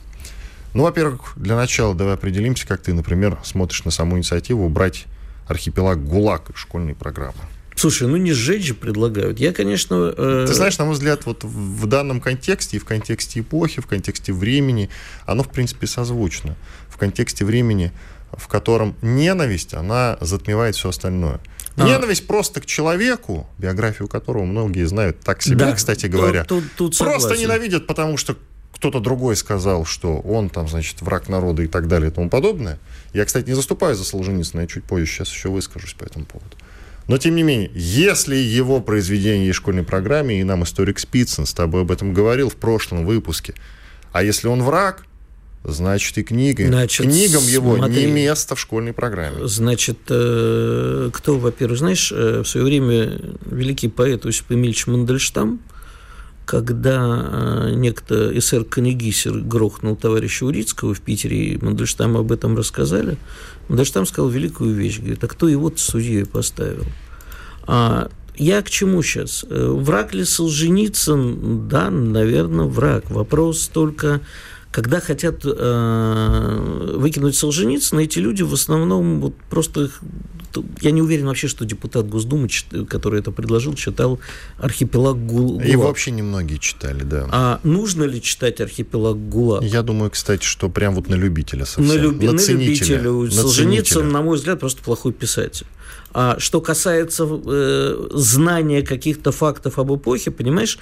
S2: Ну, во-первых, для начала давай определимся, как ты, например, смотришь на саму инициативу убрать архипелаг ГУЛАГ из школьной программы.
S3: Слушай, ну не сжечь же предлагают. Я, конечно... Э...
S2: Ты знаешь, на мой взгляд, вот в данном контексте, и в контексте эпохи, в контексте времени, оно, в принципе, созвучно. В контексте времени, в котором ненависть, она затмевает все остальное. А. Ненависть просто к человеку, биографию которого многие знают так себе, да, кстати говоря. Тут, тут просто ненавидят, потому что кто-то другой сказал, что он там, значит, враг народа и так далее и тому подобное. Я, кстати, не заступаю за Солженицына, я чуть позже сейчас еще выскажусь по этому поводу. Но, тем не менее, если его произведение есть в школьной программе, и нам историк Спицын с тобой об этом говорил в прошлом выпуске, а если он враг, значит и книги. Значит, Книгам его смотри, не место в школьной программе.
S3: Значит, э, кто, во-первых, знаешь, э, в свое время великий поэт Осип Эмильевич Мандельштам, когда э, некто СР Канегисер грохнул товарища Урицкого в Питере, и Мандельштам об этом рассказали, Мандельштам сказал великую вещь, говорит, а кто его-то судьей поставил? А я к чему сейчас? Враг ли Солженицын? Да, наверное, враг. Вопрос только когда хотят э, выкинуть Солженицына, эти люди в основном вот просто я не уверен вообще, что депутат Госдумы, который это предложил, читал «Архипелаг ГУЛАГ».
S2: И вообще немногие читали, да.
S3: А нужно ли читать «Архипелаг ГУЛАГ»?
S2: Я думаю, кстати, что прям вот на любителя совсем.
S3: На, люби... на, на любителя. Солженицын, на мой взгляд, просто плохой писатель. А что касается э, знания каких-то фактов об эпохе, понимаешь,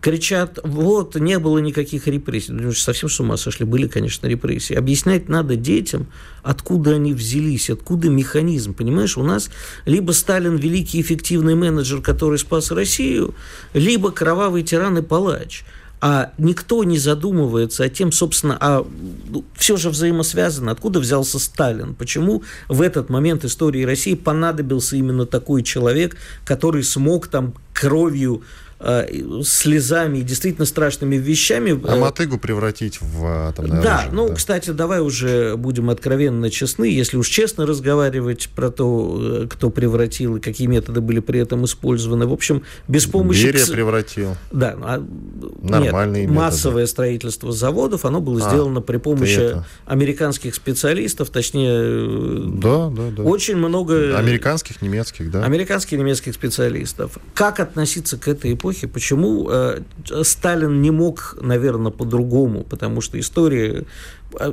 S3: кричат, вот, не было никаких репрессий. Ну, совсем с ума сошли. Были, конечно, репрессии. Объяснять надо детям, откуда они взялись, откуда механизм. Понимаешь, у нас либо Сталин великий эффективный менеджер, который спас Россию, либо кровавый тиран и палач – а никто не задумывается о тем, собственно, а ну, все же взаимосвязано. Откуда взялся Сталин? Почему в этот момент истории России понадобился именно такой человек, который смог там кровью слезами и действительно страшными вещами.
S2: А мотыгу превратить в атомное
S3: да,
S2: оружие.
S3: Ну, да, кстати, давай уже будем откровенно честны. Если уж честно разговаривать про то, э, кто превратил и какие методы были при этом использованы. В общем, без помощи...
S2: Берия превратил.
S3: Да. А... Нормальные Нет, методы. массовое строительство заводов, оно было а, сделано при помощи американских специалистов, точнее... Э,
S2: да, да, да.
S3: Очень много...
S2: Американских, немецких, да.
S3: Американских, немецких специалистов. Как относиться к этой эпохе? Эпохи, почему э, Сталин не мог, наверное, по-другому, потому что история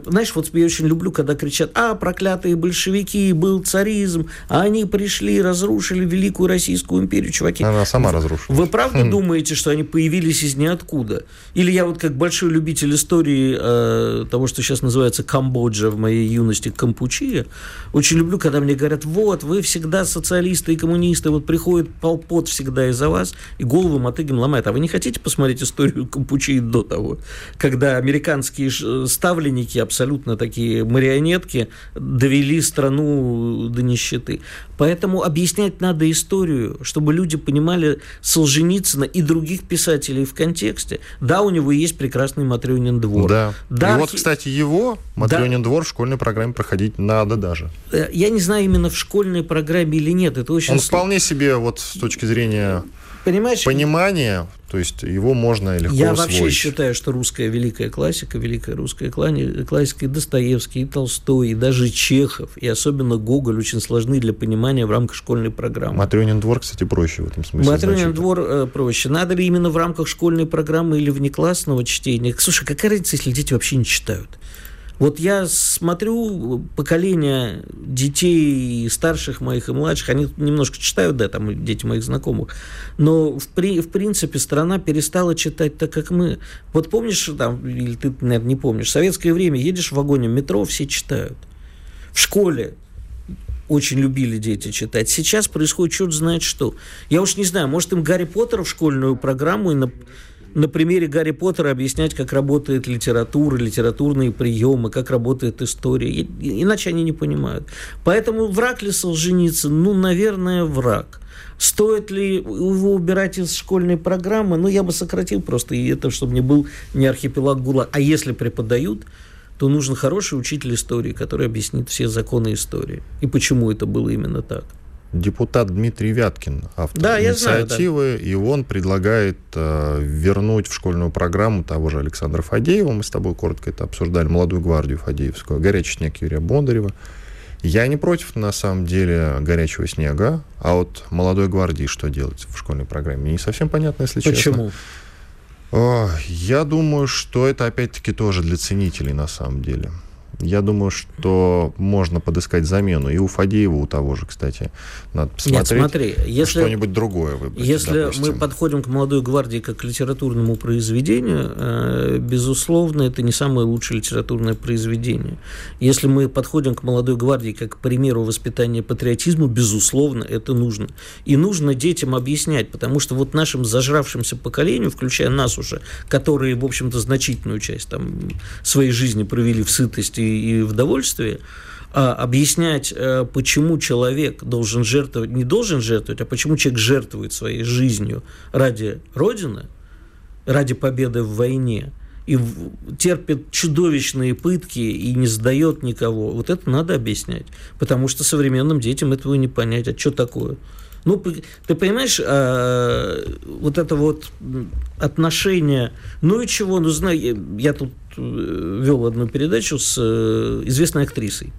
S3: знаешь, вот я очень люблю, когда кричат, а, проклятые большевики, был царизм, а они пришли, разрушили Великую Российскую империю, чуваки.
S2: Она сама разрушила.
S3: Вы правда хм. думаете, что они появились из ниоткуда? Или я вот как большой любитель истории э, того, что сейчас называется Камбоджа в моей юности, Кампучия, очень люблю, когда мне говорят, вот, вы всегда социалисты и коммунисты, вот приходит полпот всегда из-за вас, и голову мотыгин ломает. А вы не хотите посмотреть историю Кампучии до того, когда американские ставленники маленькие, абсолютно такие марионетки довели страну до нищеты. Поэтому объяснять надо историю, чтобы люди понимали Солженицына и других писателей в контексте. Да, у него есть прекрасный Матрёнин двор.
S2: Да. да и вот, кстати, его, Матрёнин да. двор, в школьной программе проходить надо даже.
S3: Э, я не знаю, именно в школьной программе или нет. Это очень
S2: Он вполне себе, вот с точки зрения Понимаешь, понимания, то есть его можно легко
S3: Я
S2: усвоить.
S3: вообще считаю, что русская великая классика, великая русская классика, и Достоевский, и Толстой, и даже Чехов, и особенно Гоголь очень сложны для понимания в рамках школьной программы.
S2: Матрёнин двор, кстати, проще в этом смысле.
S3: Матрёнин двор э, проще. Надо ли именно в рамках школьной программы или внеклассного чтения? Слушай, какая разница, если дети вообще не читают? Вот я смотрю поколение детей старших моих и младших, они немножко читают, да, там дети моих знакомых, но в, при, в принципе страна перестала читать так, как мы. Вот помнишь, там, или ты, наверное, не помнишь, в советское время едешь в вагоне метро, все читают. В школе очень любили дети читать. Сейчас происходит черт знает что. Я уж не знаю, может им Гарри Поттера в школьную программу и на на примере Гарри Поттера объяснять, как работает литература, литературные приемы, как работает история. И, иначе они не понимают. Поэтому враг ли Солженицын? Ну, наверное, враг. Стоит ли его убирать из школьной программы? Ну, я бы сократил просто и это, чтобы не был не архипелаг ГУЛАГ. А если преподают, то нужен хороший учитель истории, который объяснит все законы истории. И почему это было именно так
S2: депутат Дмитрий Вяткин, автор да, инициативы, знаю, да. и он предлагает э, вернуть в школьную программу того же Александра Фадеева, мы с тобой коротко это обсуждали, молодую гвардию Фадеевскую, горячий снег Юрия Бондарева. Я не против, на самом деле, горячего снега, а вот молодой гвардии что делать в школьной программе? Не совсем понятно, если
S3: Почему?
S2: честно. Я думаю, что это опять-таки тоже для ценителей на самом деле. Я думаю, что можно подыскать замену. И у Фадеева, у того же, кстати, надо посмотреть. Нет,
S3: смотри, если,
S2: что-нибудь другое выбрать.
S3: Если допустим. мы подходим к «Молодой гвардии» как к литературному произведению, э, безусловно, это не самое лучшее литературное произведение. Если мы подходим к «Молодой гвардии» как к примеру воспитания патриотизму, безусловно, это нужно. И нужно детям объяснять, потому что вот нашим зажравшимся поколению, включая нас уже, которые, в общем-то, значительную часть там, своей жизни провели в сытости и в довольстве, а объяснять, э, почему человек должен жертвовать, не должен жертвовать, а почему человек жертвует своей жизнью ради Родины, ради победы в войне, и терпит чудовищные пытки и не сдает никого. Вот это надо объяснять, потому что современным детям этого не понять. А что такое? Ну, ты понимаешь, а, вот это вот отношение, ну и чего, ну, знаю, я тут вел одну передачу с э, известной актрисой.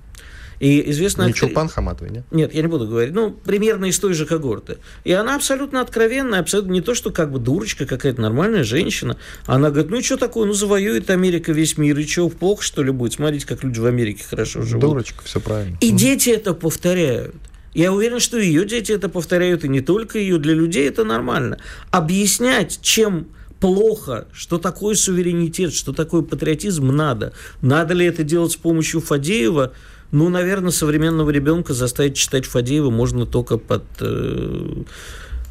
S2: И известная... Не актри... Чулпан Хаматовой, нет?
S3: Нет, я не буду говорить. Ну, примерно из той же когорты. И она абсолютно откровенная, абсолютно не то, что как бы дурочка какая-то нормальная женщина. Она говорит, ну, что такое, ну, завоюет Америка весь мир, и что, плохо, что ли, будет? Смотрите, как люди в Америке хорошо живут.
S2: Дурочка, все правильно.
S3: И дети это повторяют. Я уверен, что ее дети это повторяют, и не только ее. Для людей это нормально. Объяснять, чем плохо, что такое суверенитет, что такое патриотизм, надо. Надо ли это делать с помощью Фадеева? Ну, наверное, современного ребенка заставить читать Фадеева можно только под... Э,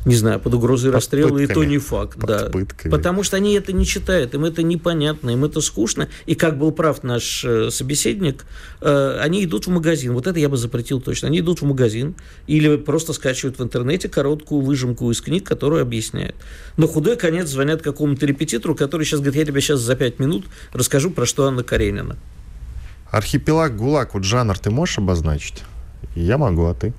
S3: не знаю, под угрозой под расстрела, пытками. и то не факт. Под да. Пытками. Потому что они это не читают, им это непонятно, им это скучно. И как был прав наш э, собеседник, э, они идут в магазин. Вот это я бы запретил точно. Они идут в магазин или просто скачивают в интернете короткую выжимку из книг, которая объясняет. Но худой конец звонят какому-то репетитору, который сейчас говорит, я тебе сейчас за пять минут расскажу, про что Анна Каренина.
S2: Архипелаг ГУЛАГ, вот жанр ты можешь обозначить? Я могу, а ты?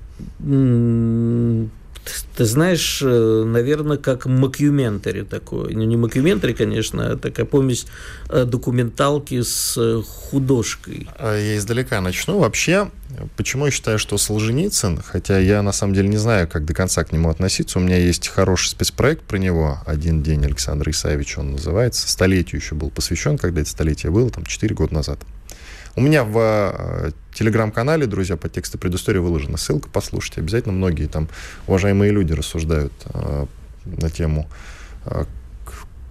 S3: Ты знаешь, э, наверное, как макюментари такое. Ну, не макюментари, конечно, а такая помесь э, документалки с э, художкой.
S2: А я издалека начну. Вообще, почему я считаю, что Солженицын, хотя я на самом деле не знаю, как до конца к нему относиться, у меня есть хороший спецпроект про него, «Один день Александра Исаевича» он называется, столетию еще был посвящен, когда это столетие было, там, 4 года назад. У меня в э, телеграм-канале, друзья, по тексту предыстории выложена ссылка, послушайте. Обязательно многие там уважаемые люди рассуждают э, на тему, э,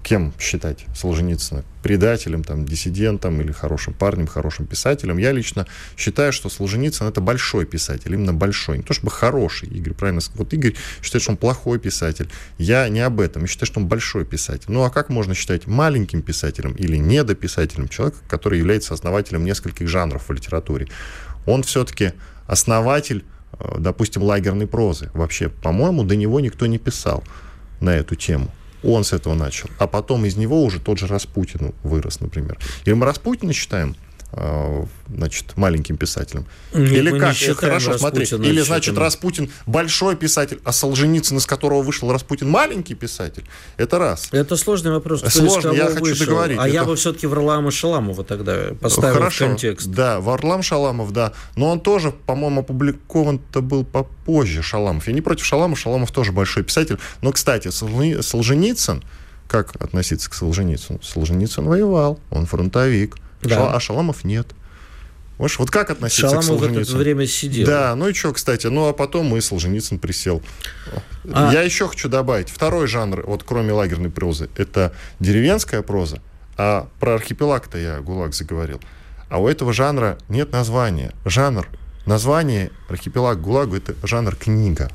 S2: кем считать Солженицына? Предателем, там, диссидентом или хорошим парнем, хорошим писателем. Я лично считаю, что Солженицын это большой писатель, именно большой. Не то чтобы хороший, Игорь правильно сказал. Вот Игорь считает, что он плохой писатель. Я не об этом. Я считаю, что он большой писатель. Ну а как можно считать маленьким писателем или недописателем человека, который является основателем нескольких жанров в литературе? Он все-таки основатель, э, допустим, лагерной прозы. Вообще, по-моему, до него никто не писал на эту тему. Он с этого начал. А потом из него уже тот же Распутин вырос, например. Или мы Распутина считаем значит, маленьким писателем.
S3: Нет,
S2: или как?
S3: не
S2: Хорошо, смотри.
S3: Распутина
S2: Или,
S3: считаем.
S2: значит, Распутин большой писатель, а Солженицын, из которого вышел Распутин, маленький писатель. Это раз.
S3: Это сложный вопрос. кто
S2: Сложно, я
S3: кого
S2: хочу
S3: вышел.
S2: договорить.
S3: А я
S2: Это-
S3: бы все-таки Варлама Шаламова тогда поставил
S2: Хорошо.
S3: в контекст.
S2: Да, Варлам Шаламов, да. Но он тоже, по-моему, опубликован-то был попозже Шаламов. Я не против Шаламова, Шаламов тоже большой писатель. Но, кстати, Солжени- Солженицын, как относиться к Солженицыну? Солженицын воевал, он фронтовик.
S3: Да.
S2: А Шаламов нет. Можешь, вот как относиться к
S3: Шаламов в это
S2: Солженицыну?
S3: время сидел.
S2: Да, ну и что, кстати, ну а потом и Солженицын присел.
S3: А-
S2: Я еще хочу добавить, второй жанр, вот кроме лагерной прозы, это деревенская проза, а про архипелаг-то я ГУЛАГ заговорил. А у этого жанра нет названия. Жанр, название архипелаг ГУЛАГу это жанр книга.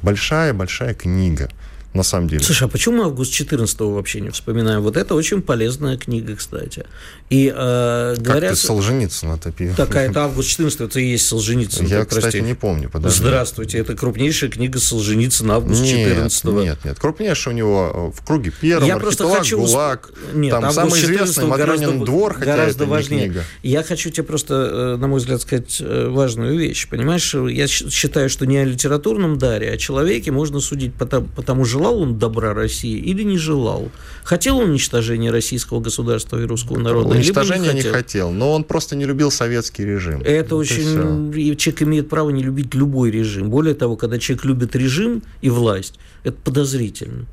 S2: Большая-большая книга, на самом деле.
S3: Слушай, а почему август 14 вообще не вспоминаем? Вот это очень полезная книга, кстати. И э,
S2: как
S3: говорят...
S2: ты Солженицына топил?
S3: Такая, это август 14 это и есть Солженицын.
S2: Я,
S3: ты
S2: кстати,
S3: прости.
S2: не помню. Подожди.
S3: Здравствуйте, это крупнейшая книга Солженицына август 14
S2: Нет, нет, нет. Крупнейший у него э, в круге первом,
S3: Я просто хочу...
S2: ГУЛАГ.
S3: Нет,
S2: там самый
S3: 14
S2: известный
S3: гораздо,
S2: двор, хотя
S3: гораздо
S2: это не
S3: важнее.
S2: книга.
S3: Я хочу тебе просто, э, на мой взгляд, сказать э, важную вещь. Понимаешь, я считаю, что не о литературном даре, а о человеке можно судить потому, потому желал он добра России или не желал. Хотел он уничтожения российского государства и русского народа,
S2: Уничтожения
S3: не
S2: не
S3: хотел.
S2: хотел, но он просто не любил советский режим.
S3: Это
S2: Вот
S3: очень... и Человек имеет право не любить любой режим. Более того, когда человек любит режим и власть, это подозрительно.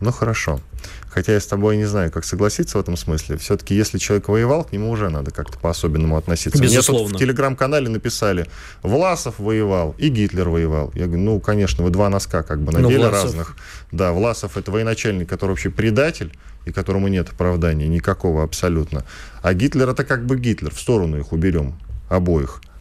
S2: Ну хорошо. Хотя я с тобой не знаю, как согласиться в этом смысле. Все-таки, если человек воевал, к нему уже надо как-то по-особенному относиться. Мне
S3: Безусловно.
S2: тут в телеграм-канале написали, Власов воевал и Гитлер воевал. Я говорю, ну, конечно, вы два носка как бы
S3: Но
S2: надели
S3: Власов-
S2: разных. Да, Власов это военачальник, который вообще предатель, и которому нет оправдания никакого абсолютно. А Гитлер это как бы Гитлер, в сторону их уберем, обоих.